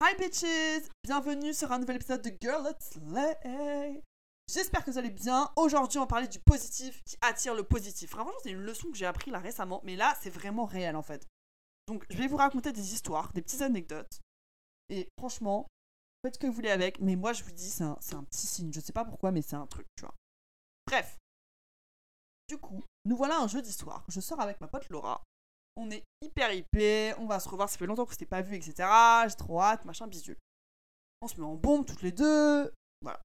Hi bitches Bienvenue sur un nouvel épisode de Girl Let's Slay J'espère que vous allez bien. Aujourd'hui, on va parler du positif qui attire le positif. Franchement, c'est une leçon que j'ai appris là récemment, mais là, c'est vraiment réel en fait. Donc, je vais vous raconter des histoires, des petites anecdotes. Et franchement, faites ce que vous voulez avec, mais moi, je vous dis, c'est un, un petit signe. Je sais pas pourquoi, mais c'est un truc, tu vois. Bref. Du coup, nous voilà un jeu d'histoire. Je sors avec ma pote Laura on est hyper hypé, on va se revoir, ça fait longtemps qu'on s'était pas vu, etc. J'ai trop hâte, machin, bidule. On se met en bombe toutes les deux, voilà.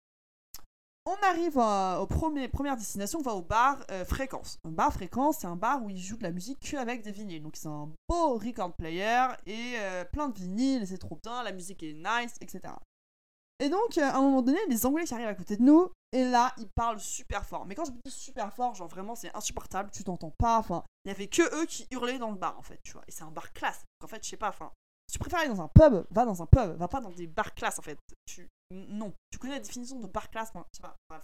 On arrive au premier, première destination, on va au bar euh, Fréquence. Un bar Fréquence, c'est un bar où ils jouent de la musique que avec des vinyles. Donc c'est un beau record player et euh, plein de vinyles, c'est trop bien, la musique est nice, etc. Et donc, euh, à un moment donné, les Anglais qui arrivent à côté de nous, et là, ils parlent super fort. Mais quand je dis super fort, genre vraiment, c'est insupportable, tu t'entends pas. Enfin, il y avait que eux qui hurlaient dans le bar, en fait, tu vois. Et c'est un bar classe. En fait, je sais pas, enfin, si tu préfères aller dans un pub, va dans un pub, va pas dans des bars classe, en fait. Tu... Non, tu connais la définition de bar classe, enfin, je sais pas,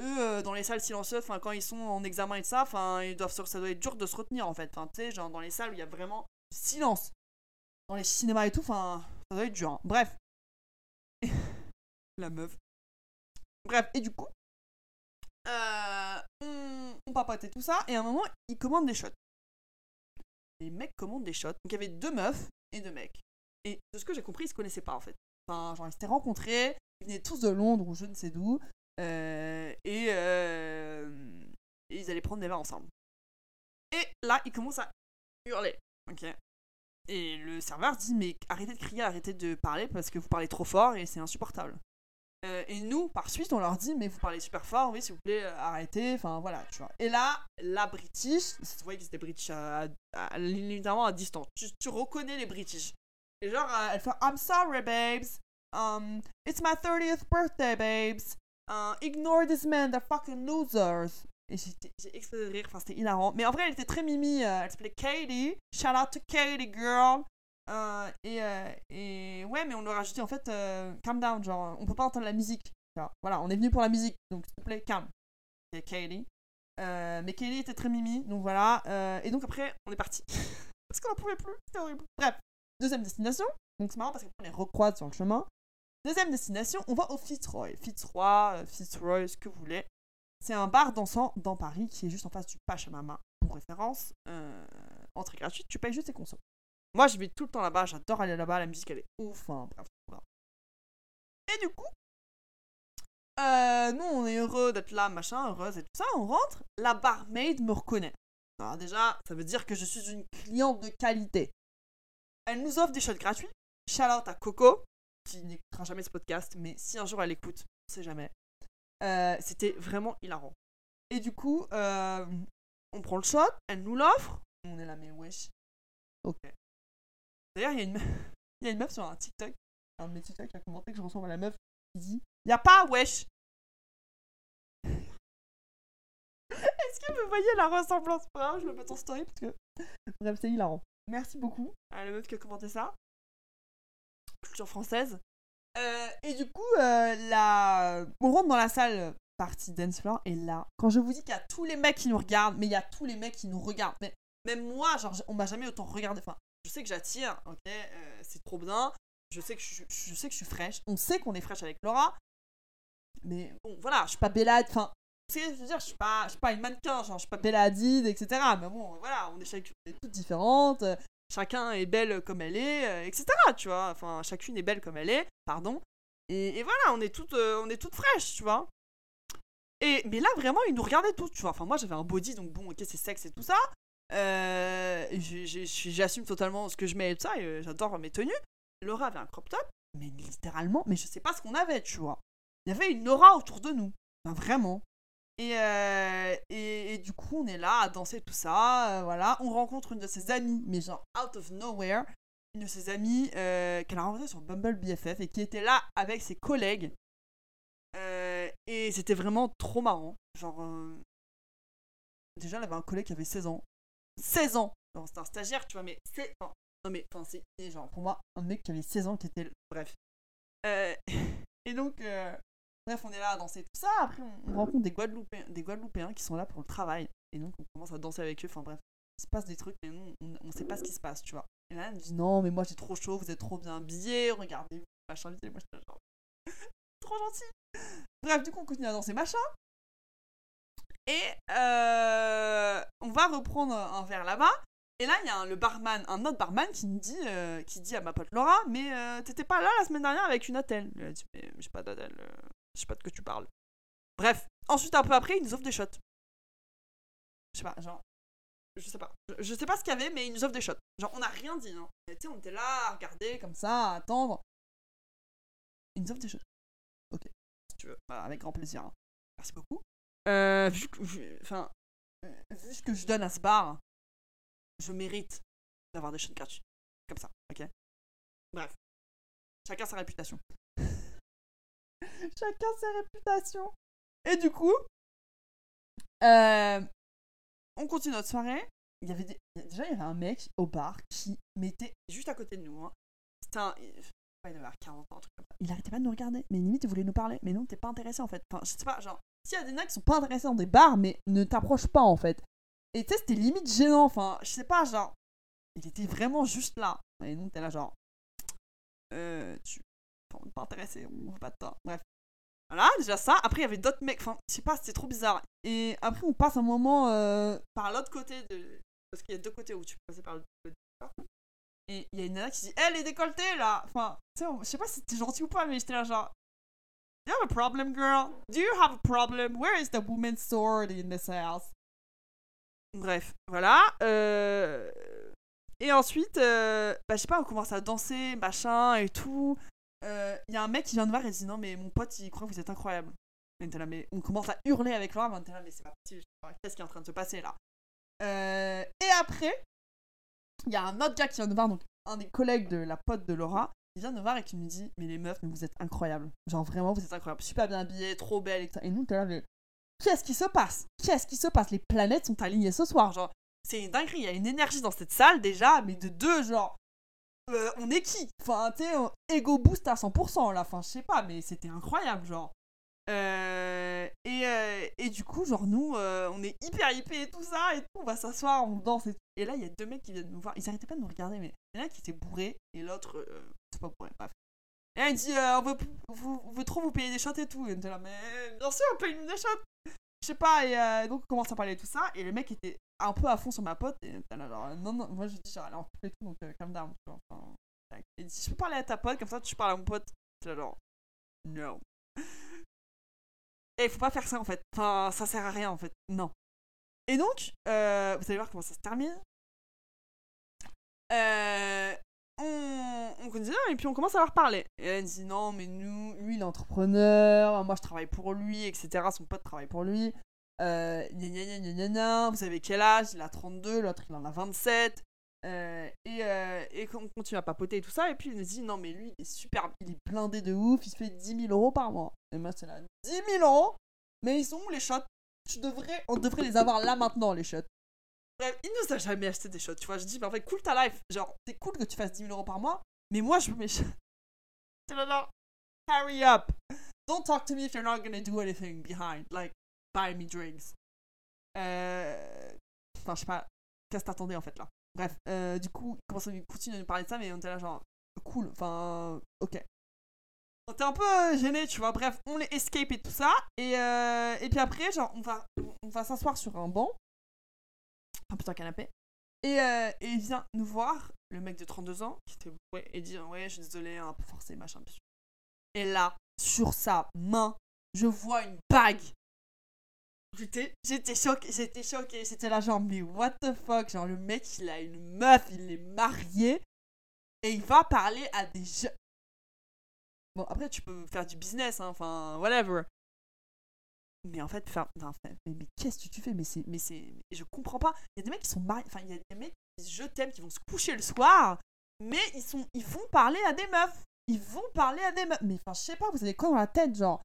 Eux, euh, dans les salles silencieuses, enfin, quand ils sont en examen et de ça, enfin, ils doivent, ça doit être dur de se retenir, en fait. Enfin, tu sais, genre dans les salles où il y a vraiment silence. Dans les cinémas et tout, enfin, ça doit être dur. Hein. Bref. La meuf. Bref, et du coup, euh, on, on papotait tout ça, et à un moment, ils commandent des shots. Les mecs commandent des shots. Donc il y avait deux meufs et deux mecs. Et de ce que j'ai compris, ils se connaissaient pas en fait. Enfin, genre ils s'étaient rencontrés, ils venaient tous de Londres ou je ne sais d'où, euh, et, euh, et ils allaient prendre des verres ensemble. Et là, ils commencent à hurler. Ok. Et le serveur dit mais arrêtez de crier, arrêtez de parler parce que vous parlez trop fort et c'est insupportable. Euh, et nous, par suite, on leur dit, mais vous parlez super fort, oui, s'il vous plaît, euh, arrêtez, enfin voilà, tu vois. Et là, la British, vous voyez que c'était British à, à, littéralement à distance, tu, reconnais les British. Et genre, euh, elle fait, I'm sorry, babes, um, it's my 30th birthday, babes, uh, ignore this man, they're fucking losers. Et j'ai explosé de rire, enfin c'était hilarant. Mais en vrai, elle était très mimi, elle s'appelait Katie, shout out to Katie, girl. Euh, et, euh, et, ouais, mais on leur a ajouté en fait euh, calm down, genre on peut pas entendre la musique. voilà, on est venu pour la musique, donc s'il te plaît, calme. C'est Kaylee. mais Kaylee était très mimi, donc voilà. et donc après, on est parti. parce qu'on en pouvait plus, c'était horrible. Bref, deuxième destination. Donc c'est marrant parce qu'on les recroise sur le chemin. Deuxième destination, on va au Fitzroy. Fitzroy, Fitzroy, ce que vous voulez. C'est un bar dansant dans Paris qui est juste en face du Pachamama. Pour référence, entrée gratuite, tu payes juste tes consos. Moi, je vais tout le temps là-bas, j'adore aller là-bas, la musique elle est ouf, hein. Et du coup, euh, nous on est heureux d'être là, machin, heureuse et tout ça, on rentre, la barmaid me reconnaît. Alors déjà, ça veut dire que je suis une cliente de qualité. Elle nous offre des shots gratuits. Shout out à Coco, qui n'écoutera jamais ce podcast, mais si un jour elle écoute, on sait jamais. Euh, C'était vraiment hilarant. Et du coup, euh, on prend le shot, elle nous l'offre. On est là, mais wesh. Ok. D'ailleurs, il y, a une meuf... y a une meuf sur un TikTok, un de mes TikTok qui a commenté que je ressemble à la meuf qui dit Y'a pas wesh Est-ce que vous voyez la ressemblance? Je le mets en story parce que. Bref, c'est hilarant. Merci beaucoup à la meuf qui a commenté ça. Culture française. Euh, et du coup, euh, la... on rentre dans la salle partie dance floor et là, quand je vous dis qu'il y a tous les mecs qui nous regardent, mais il y a tous les mecs qui nous regardent. Mais même moi, genre, on m'a jamais autant regardé. Enfin, sais que j'attire, ok, euh, c'est trop bien. Je sais que je, je, sais que je suis fraîche. On sait qu'on est fraîche avec Laura. Mais bon, voilà, je suis pas Bella. Enfin, je veux dire, je suis pas, je suis pas une mannequin, genre, je suis pas Bella etc. Mais bon, voilà, on est, chacune, toutes différentes. Chacun est belle comme elle est, euh, etc. Tu vois, enfin, chacune est belle comme elle est, pardon. Et, et voilà, on est toutes, euh, on est toutes fraîches, tu vois. Et, mais là, vraiment, ils nous regardaient tous, tu vois. Enfin, moi, j'avais un body, donc bon, ok, c'est sexe et tout ça. Euh, j'assume totalement ce que je mets et tout ça, et j'adore mes tenues. Laura avait un crop top, mais littéralement, mais je sais pas ce qu'on avait, tu vois. Il y avait une aura autour de nous, vraiment. Et, euh, et, du coup, on est là à danser tout ça, euh, voilà. On rencontre une de ses amies, mais genre out of nowhere, une de ses amies qu'elle a rencontrée sur Bumble BFF et qui était là avec ses collègues. et c'était vraiment trop marrant. Genre, déjà, elle avait un collègue qui avait 16 ans. 16 ans. C'est un stagiaire, tu vois, mais c'est. non, mais enfin, c'est genre pour moi un mec qui avait 16 ans qui était. Bref. Euh, et donc, euh, bref, on est là à danser tout ça. Après, on, rencontre des Guadeloupéens, des Guadeloupéens qui sont là pour le travail. Et donc, on commence à danser avec eux. Enfin, bref, il se passe des trucs, mais nous, on, on sait pas ce qui se passe, tu vois. Et là, elle me dit non, mais moi j'ai trop chaud, vous êtes trop bien habillés, regardez, machin, et moi j'étais genre, trop gentil. Bref, du coup, on continue à danser, machin. Et euh, on va reprendre un verre là-bas. Et là, il y a un, le barman, un autre barman qui me dit, euh, qui dit à ma pote Laura, mais euh, t'étais pas là la semaine dernière avec une attelle. Elle dit, mais j'ai pas d'attelle, je sais pas de quoi tu parles. Bref, ensuite, un peu après, ils nous offrent des shots. Je sais pas, genre, je sais pas. Je, sais pas ce qu'il y avait, mais ils nous offrent des shots. Genre, on n'a rien dit, hein. Tu sais, on était là à regarder comme ça, à attendre. Ils nous offrent des shots. Ok, si tu veux, Bah, avec grand plaisir. hein. Merci beaucoup. Euh, que, vu- enfin, ce que je donne à ce bar, je mérite d'avoir des shots gratuits. Comme ça, ok? Bref. Chacun sa réputation. Chacun sa réputation. Et du coup, euh, on continue notre soirée. Il y avait des- déjà il y avait un mec au bar qui mettait juste à côté de nous. Hein. C'était un, il avoir 40 ans, un truc comme ça. Il arrêtait pas de nous regarder, mais limite il voulait nous parler. Mais nous, t'es pas intéressé en fait. Enfin, je sais pas, genre, s'il y a des nains qui sont pas intéressés dans des bars, mais ne t'approche pas en fait. Et tu sais, c'était limite gênant. Enfin, je sais pas, genre, il était vraiment juste là. Et nous, t'es là, genre, euh, tu. enfin, on est pas intéressé, on veut pas de toi. Bref. Voilà, déjà ça. Après, il y avait d'autres mecs. Enfin, je sais pas, c'était trop bizarre. Et après, on passe un moment euh, par l'autre côté de. Parce qu'il y a deux côtés où tu peux passer par le. Et il y a une nana qui dit Elle est décolletée là Enfin, tu sais, je sais pas si c'était gentil ou pas, mais j'étais là genre. Do you have a problem, girl? Do you have a problem? Where is the woman's sword in this house? Bref, voilà. euh, Et ensuite, euh, bah, je sais pas, on commence à danser, machin et tout. Euh, Il y a un mec qui vient de voir et dit Non, mais mon pote, il croit que vous êtes incroyable. On mais on commence à hurler avec Laura, on était là, mais c'est pas possible. Qu'est-ce qui est en train de se passer là? Euh, Et après, il y a un autre gars qui vient de voir, donc un des collègues de la pote de Laura, il vient de voir et qui me dit Mais les meufs, mais vous êtes incroyables. Genre vraiment, vous êtes incroyables. Super bien habillés, trop belles. Et, et nous, t'es là, mais qu'est-ce qui se passe? Qu'est-ce qui se passe? Les planètes sont alignées ce soir. Genre, c'est une dinguerie. Il y a une énergie dans cette salle déjà, mais de deux, genre. euh, on est qui? Enfin, tu sais, ego boost à 100% là. Enfin, je sais pas, mais c'était incroyable, genre. Euh, et, euh, et du coup, genre, nous, euh, on est hyper hypés et tout ça, et tout, on va s'asseoir, on danse et tout. Et là, il y a deux mecs qui viennent nous voir. Ils arrêtaient pas de nous regarder, mais il y en a qui était bourré, et l'autre, pas bourré, bref. Et il dit, euh, on, veut, on trop vous payer des shots et tout. Et on était là, mais bien sûr, paye-nous des shots. Je sais pas, et euh, donc on commence à parler de tout ça, et le mec était un peu à fond sur ma pote, et on était là, genre, non, non, moi je dis, genre, on coupe et tout, donc euh, calm down, tu vois. Enfin, et dit, je peux parler à ta pote, comme ça tu parles à mon pote. J'étais là, genre, no. Et il faut pas faire ça en fait. Enfin, ça sert à rien en fait. Non. Et donc, euh, vous allez voir comment ça se termine. Euh, on, on et puis on commence à leur parler. Et elle dit non, mais nous, lui il est entrepreneur, moi je travaille pour lui, etc. Son pote travaille pour lui. Euh, vous savez quel âge? Il a 32, l'autre il en a 27. Euh, et, euh, et on continue à papoter et tout ça. Et puis il nous dit non, mais lui il est super, il est blindé de ouf, il se fait 10 000 euros par mois. Et moi c'est là, 10 000 euros? Mais ils sont où les shots? Tu devrais, On devrait les avoir là maintenant, les shots. Bref, il nous a jamais acheté des shots, tu vois. Je dis, mais en fait, cool ta life. Genre, c'est cool que tu fasses 10 000 euros par mois, mais moi je veux mes là. Hurry up. Don't talk to me if you're not gonna do anything behind. Like, buy me drinks. Euh. Enfin, je sais pas. Qu'est-ce que t'attendais en fait là? Bref, euh, du coup, il commence à nous- continue à nous parler de ça, mais on était là genre, cool, enfin, ok. On était un peu euh, gênés, tu vois. Bref, on les escape et tout ça. Et, euh, et puis après, genre, on va, on va s'asseoir sur un banc. Un putain canapé. Et, euh, et il vient nous voir, le mec de 32 ans, qui était bourré, et dit Ouais, je suis désolé, un peu forcé, machin. Et là, sur sa main, je vois une bague. J'étais, j'étais choquée, j'étais choquée, j'étais là genre, mais what the fuck, genre le mec il a une meuf, il est marié, et il va parler à des jeunes. Bon, après tu peux faire du business, hein, enfin, whatever. Mais en fait, fait- mais, mais qu'est-ce que tu fais? Mais c'est, mais c'est, je comprends pas. Il y a des mecs qui sont mariés, enfin, il y a des mecs qui disent je t'aime, qui vont se coucher le soir, mais ils sont, ils vont parler à des meufs. Ils vont parler à des meufs. Mais enfin, je sais pas, vous avez quoi dans la tête, genre?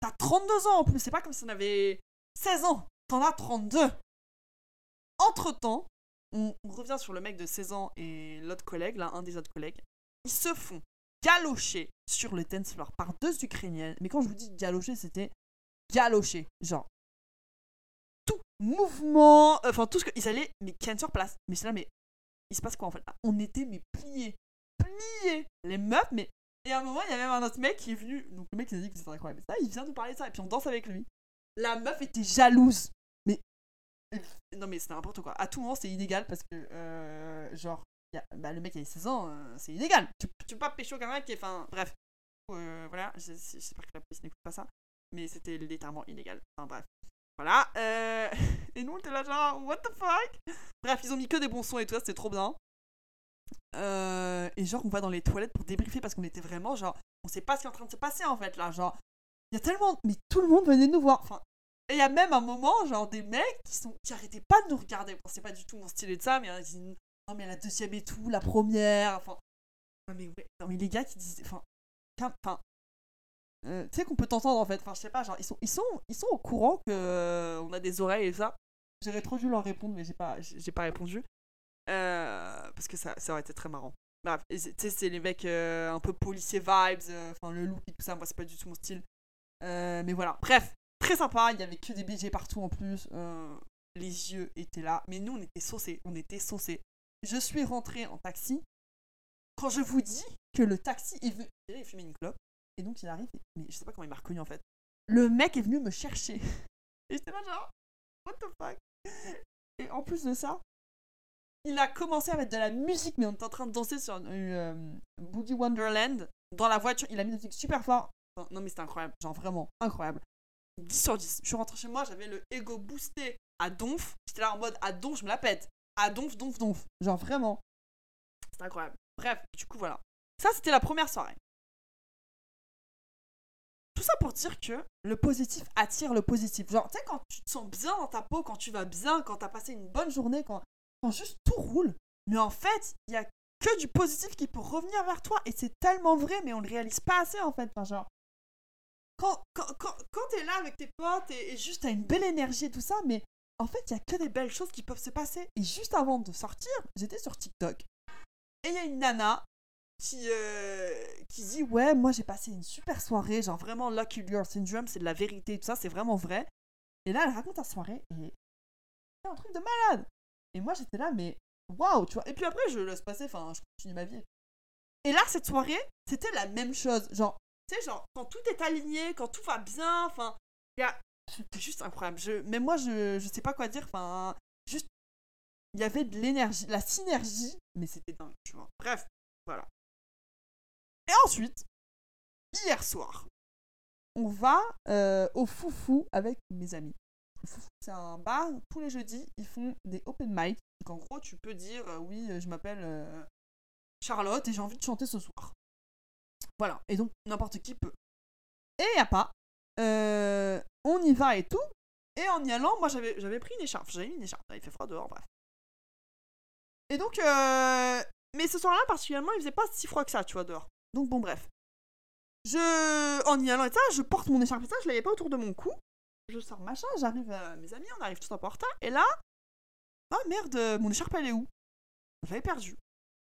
T'as 32 ans en plus, c'est pas comme si on avait 16 ans. T'en as 32. Entre temps, on, on revient sur le mec de 16 ans et l'autre collègue, là, un des autres collègues. Ils se font galocher sur le dance floor par deux Ukrainiennes. Mais quand je vous dis galocher, c'était galocher. Genre, tout mouvement, enfin tout ce que. Ils allaient, mais Ken sur place. Mais c'est là, mais il se passe quoi en fait? On était, mais pliés. Pliés Les meufs, mais. Et à un moment, il y a même un autre mec qui est venu. Donc le mec, il a dit que c'était incroyable. Ça, il vient nous parler de ça, et puis on danse avec lui. La meuf était jalouse. Mais. Non, mais c'était n'importe quoi. À tout moment, c'est illégal parce que, euh, genre, bah, le mec, il a 16 ans, euh, c'est illégal. Tu, tu peux pas pécho quelqu'un qui. Enfin, bref. Euh, voilà, j'espère que la police n'écoute pas ça. Mais c'était littéralement illégal. Enfin, bref. Voilà. euh, Et nous, on était là, genre, what the fuck? Bref, ils ont mis que des bons sons et tout ça, c'était trop bien. Euh, Et genre, on va dans les toilettes pour débriefer parce qu'on était vraiment, genre, on sait pas ce qui est en train de se passer en fait, là. Genre, il y a tellement. Mais tout le monde venait nous voir. Enfin, et il y a même un moment, genre, des mecs qui, sont... qui arrêtaient pas de nous regarder. Bon, c'est pas du tout mon style et de ça, mais ils disent, non, mais la deuxième et tout, la première. Enfin, non, mais, ouais, non, mais les gars qui disent. Enfin, enfin euh, tu sais qu'on peut t'entendre en fait. Enfin, je sais pas, genre, ils sont, ils sont, ils sont au courant que euh, on a des oreilles et ça. J'aurais trop dû leur répondre, mais j'ai pas, j'ai pas répondu. Euh, parce que ça, ça aurait été très marrant. Bref, tu sais, c'est les mecs un peu policiers vibes, enfin le look et tout ça, moi c'est pas du tout mon style. Mais voilà, bref, très sympa, il y avait que des BG partout en plus. les yeux étaient là, mais nous on était saucés, on était saucés. Je suis rentrée en taxi. Quand je vous dis que le taxi est venu, il fumait une clope, et donc il arrive, mais je sais pas comment il m'a reconnu en fait. Le mec est venu me chercher. Et j'étais là genre, what the fuck? Et en plus de ça, il a commencé à mettre de la musique, mais on était en train de danser sur une euh, Boogie Wonderland dans la voiture. Il a mis de la musique super fort. Non mais c'était incroyable, genre vraiment incroyable. 10 sur 10. Je suis rentrée chez moi, j'avais le ego boosté à donf. J'étais là en mode à donf, je me la pète. À donf, donf, donf. Genre vraiment. C'était incroyable. Bref, du coup voilà. Ça c'était la première soirée. Tout ça pour dire que le positif attire le positif. Genre, tu sais, quand tu te sens bien dans ta peau, quand tu vas bien, quand t'as passé une bonne journée, quand, quand juste tout roule. Mais en fait, il y a que du positif qui peut revenir vers toi. Et c'est tellement vrai, mais on le réalise pas assez en fait. Genre, quand, quand, quand, quand t'es là avec tes potes et, et juste t'as une belle énergie et tout ça, mais en fait, il y a que des belles choses qui peuvent se passer. Et juste avant de sortir, j'étais sur TikTok. Et il y a une nana qui, euh, qui dit Ouais, moi j'ai passé une super soirée, genre vraiment Lucky Girl Syndrome, c'est de la vérité, tout ça, c'est vraiment vrai. Et là, elle raconte sa soirée et c'est un truc de malade. Et moi j'étais là, mais waouh, tu vois. Et puis après, je laisse passer, enfin, je continue ma vie. Et là, cette soirée, c'était la même chose. Genre, tu sais, genre, quand tout est aligné, quand tout va bien, enfin, il y a. C'était juste incroyable. Je... Mais moi, je, je sais pas quoi dire, enfin, juste. Il y avait de l'énergie, la synergie, mais c'était dingue, tu vois. Bref, voilà. Et ensuite, hier soir, on va euh, au Foufou avec mes amis. C'est un bar, tous les jeudis, ils font des open mic. Donc en gros, tu peux dire euh, oui, euh, je m'appelle Charlotte et j'ai envie de chanter ce soir. Voilà, et donc n'importe qui peut. Et y a pas. on y va et tout. Et en y allant, moi j'avais pris une écharpe. J'avais mis une écharpe. Il fait froid dehors, bref. Et donc, mais ce soir-là, particulièrement, il faisait pas si froid que ça, tu vois, dehors. Donc bon, bref. Je, en y allant et ça, je porte mon écharpe et ça, je l'avais pas autour de mon cou. Je sors machin, j'arrive à mes amis, on arrive peu en retard. Et là, ah merde, mon écharpe elle est où? Je l'avais perdue.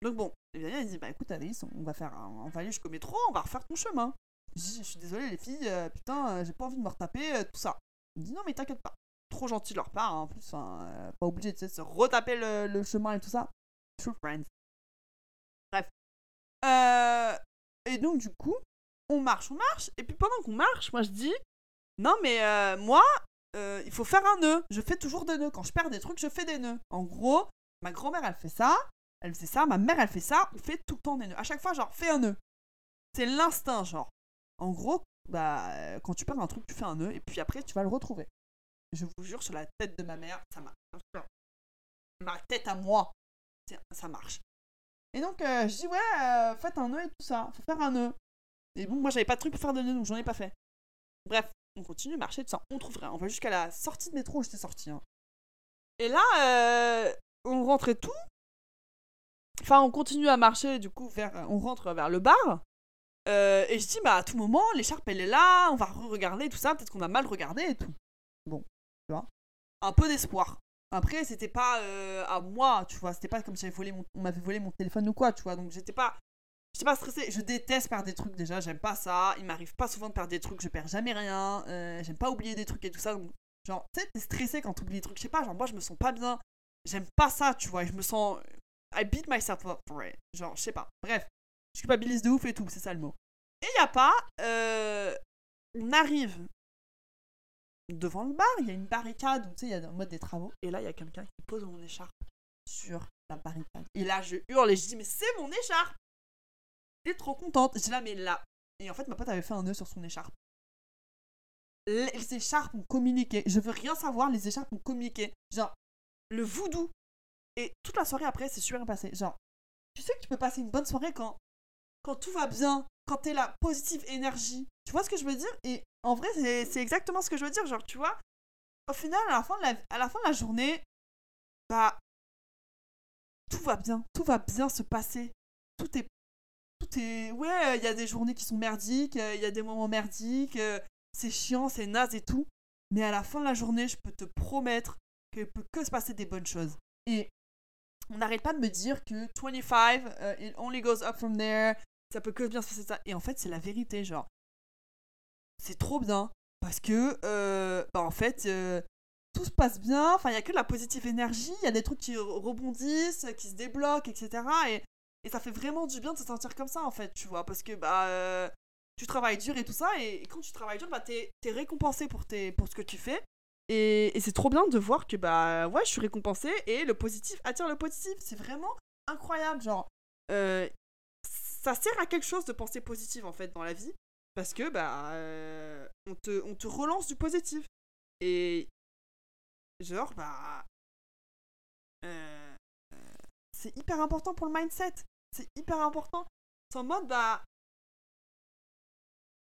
Donc bon, les amis, ils disent, bah écoute Alice, on va faire, un- on va aller jusqu'au métro, on va refaire ton chemin. Je dis, je suis désolée les filles, euh, putain, euh, j'ai pas envie de me retaper, euh, tout ça. Ils me disent, non mais t'inquiète pas. Trop gentil de leur part, hein, en plus, euh, pas obligé de se retaper le, le chemin et tout ça. True friends. Bref. Euh, et donc du coup, on marche, on marche, et puis pendant qu'on marche, moi je dis, non mais euh, moi, euh, il faut faire un nœud. Je fais toujours des nœuds. Quand je perds des trucs, je fais des nœuds. En gros, ma grand-mère elle fait ça, elle faisait ça, ma mère elle fait ça, on fait tout le temps des nœuds. À chaque fois, genre, fais un nœud. C'est l'instinct, genre. En gros, bah, quand tu perds un truc, tu fais un nœud, et puis après, tu vas le retrouver. Je vous jure, sur la tête de ma mère, ça marche. Ma tête à moi, ça marche. Et donc, euh, je dis, ouais, euh, faites un nœud et tout ça. Faut faire un nœud. Et bon, moi, j'avais pas de truc pour faire de nœud, donc j'en ai pas fait. Bref, on continue marcher, tout ça. On trouve rien. On va jusqu'à la sortie de métro où j'étais sorti. hein. Et là, euh, on rentre et tout. Enfin, on continue à marcher, du coup, on rentre vers le bar. Et je dis, bah, à tout moment, l'écharpe, elle est là, on va regarder tout ça, peut-être qu'on a mal regardé et tout. Bon, tu vois. Un peu d'espoir. Après, c'était pas euh, à moi, tu vois, c'était pas comme si volé mon... on m'avait volé mon téléphone ou quoi, tu vois, donc j'étais pas... J'étais pas stressée, je déteste perdre des trucs déjà, j'aime pas ça, il m'arrive pas souvent de perdre des trucs, je perds jamais rien, euh, j'aime pas oublier des trucs et tout ça, Genre, tu sais, t'es stressé quand t'oublies des trucs. Je sais pas, genre, moi, je me sens pas bien. J'aime pas ça, tu vois. Je me sens. I beat myself up for it. Genre, je sais pas. Bref, je culpabilise de ouf et tout, c'est ça le mot. Et y a pas. euh, on arrive devant le bar, il y a une barricade tu sais, il y a en mode des travaux. Et là, il y a quelqu'un qui pose mon écharpe sur la barricade. Et là, je hurle et je dis, mais c'est mon écharpe J'étais trop contente. Je dis là, mais là. Et en fait, ma pote avait fait un nœud sur son écharpe. Les écharpes ont communiqué. Je veux rien savoir, les écharpes ont communiqué. Genre, le voodoo. Et toute la soirée après, c'est super bien passé. Genre, tu sais que tu peux passer une bonne soirée quand, quand tout va bien, quand t'es la positive énergie. Tu vois ce que je veux dire? Et en vrai, c'est exactement ce que je veux dire. Genre, tu vois, au final, à la fin de la, à la, fin de la journée, bah, tout va bien. Tout va bien se passer. Tout est. Tout est. Ouais, il y a des journées qui sont merdiques, il y a des moments merdiques, euh, c'est chiant, c'est naze et tout. Mais à la fin de la journée, je peux te promettre qu'il peut que se passer des bonnes choses. Et on n'arrête pas de me dire que 25, euh, it only goes up from there, ça peut que bien se passer ça. Et en fait, c'est la vérité, genre. C'est trop bien. Parce que, euh, bah en fait, euh, tout se passe bien. Enfin, il n'y a que de la positive énergie. Il y a des trucs qui rebondissent, qui se débloquent, etc. Et, et ça fait vraiment du bien de se sentir comme ça, en fait, tu vois. Parce que, bah, euh, tu travailles dur et tout ça. Et, quand tu travailles dur, bah, t'es es récompensé pour, tes, pour ce que tu fais. Et, c'est trop bien de voir que, bah, ouais, je suis récompensée. Et le positif attire le positif. C'est vraiment incroyable. Genre, euh, ça sert à quelque chose de penser positif, en fait, dans la vie. Parce que, bah, euh, on, te, on te relance du positif. Et, genre, bah, euh, euh, c'est hyper important pour le mindset. C'est hyper important. C'est en mode, bah,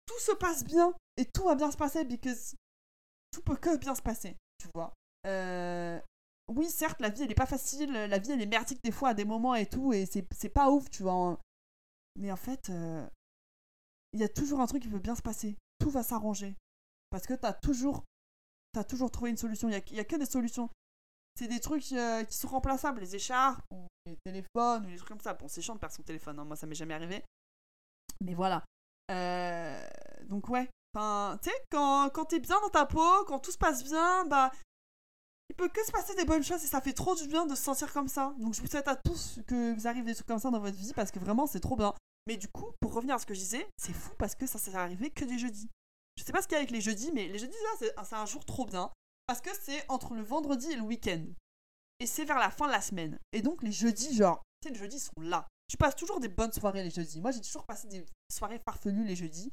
tout se passe bien et tout va bien se passer because tout peut que bien se passer, tu vois. Oui, certes, la vie elle est pas facile, la vie elle est merdique des fois à des moments et tout, et c'est pas ouf, tu vois. Mais en fait, euh, il y a toujours un truc qui peut bien se passer. Tout va s'arranger. Parce que t'as toujours, as toujours trouvé une solution. Il y a, a que des solutions. C'est des trucs euh, qui sont remplaçables, les écharpes, les téléphones, les trucs comme ça. Bon, c'est chiant de perdre son téléphone, hein. moi ça m'est jamais arrivé. Mais voilà. Euh, donc ouais. Enfin, tu sais, quand, quand t'es bien dans ta peau, quand tout se passe bien, bah, il peut que se passer des bonnes choses et ça fait trop du bien de se sentir comme ça. Donc je vous souhaite à tous que vous arrivez des trucs comme ça dans votre vie parce que vraiment c'est trop bien. Mais du coup, pour revenir à ce que je disais, c'est fou parce que ça s'est arrivé que des jeudis. Je sais pas ce qu'il y a avec les jeudis, mais les jeudis, c'est un jour trop bien. Parce que c'est entre le vendredi et le week-end. Et c'est vers la fin de la semaine. Et donc les jeudis, genre, tu sais, les jeudis sont là. Tu passes toujours des bonnes soirées les jeudis. Moi, j'ai toujours passé des soirées farfelues les jeudis.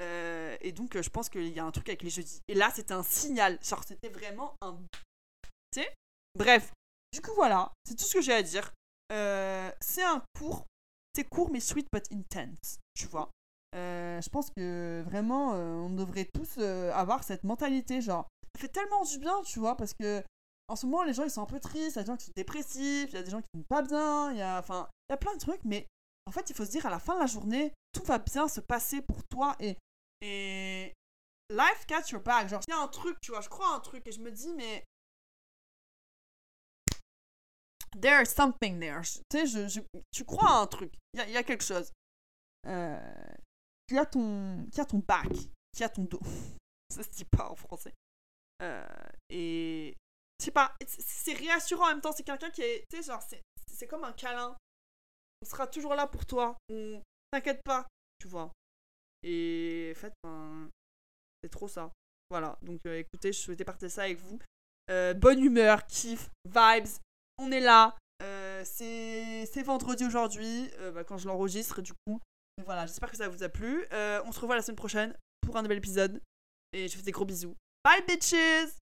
Euh, et donc, euh, je pense qu'il y a un truc avec les jeudis. Et là, c'était un signal. Genre, c'était vraiment un. Tu sais? Bref. Du coup, voilà. C'est tout ce que j'ai à dire. Euh, c'est un cours. C'est court, mais sweet but intense. Tu vois Euh, Je pense que vraiment, euh, on devrait tous euh, avoir cette mentalité. Genre, ça fait tellement du bien, tu vois, parce que. En ce moment, les gens ils sont un peu tristes, il y a des gens qui sont dépressifs, il y a des gens qui vont pas bien, il y a, enfin, il y a plein de trucs, mais en fait, il faut se dire à la fin de la journée, tout va bien se passer pour toi et, et life catch your back. Genre, il y a un truc, tu vois, je crois à un truc et je me dis, mais there's something there. Tu sais, tu crois à un truc, il y a, quelque chose. Euh, qui a ton, back, qui a ton dos. Ça se dit pas en français. Euh, et je sais pas, c'est- réassurant en même temps. C'est quelqu'un qui est, tu sais, genre, c'est comme un câlin. On sera toujours là pour toi. On t'inquiète pas, tu vois. Et en fait, c'est trop ça. Voilà. Donc, euh, écoutez, je souhaitais partager ça avec vous. Euh, bonne humeur, kiff, vibes. On est là. Euh, c'est vendredi aujourd'hui, euh, bah, quand je l'enregistre, du coup. Voilà, j'espère que ça vous a plu. Euh, on se revoit la semaine prochaine pour un nouvel épisode. Et je vous fais des gros bisous. Bye, bitches!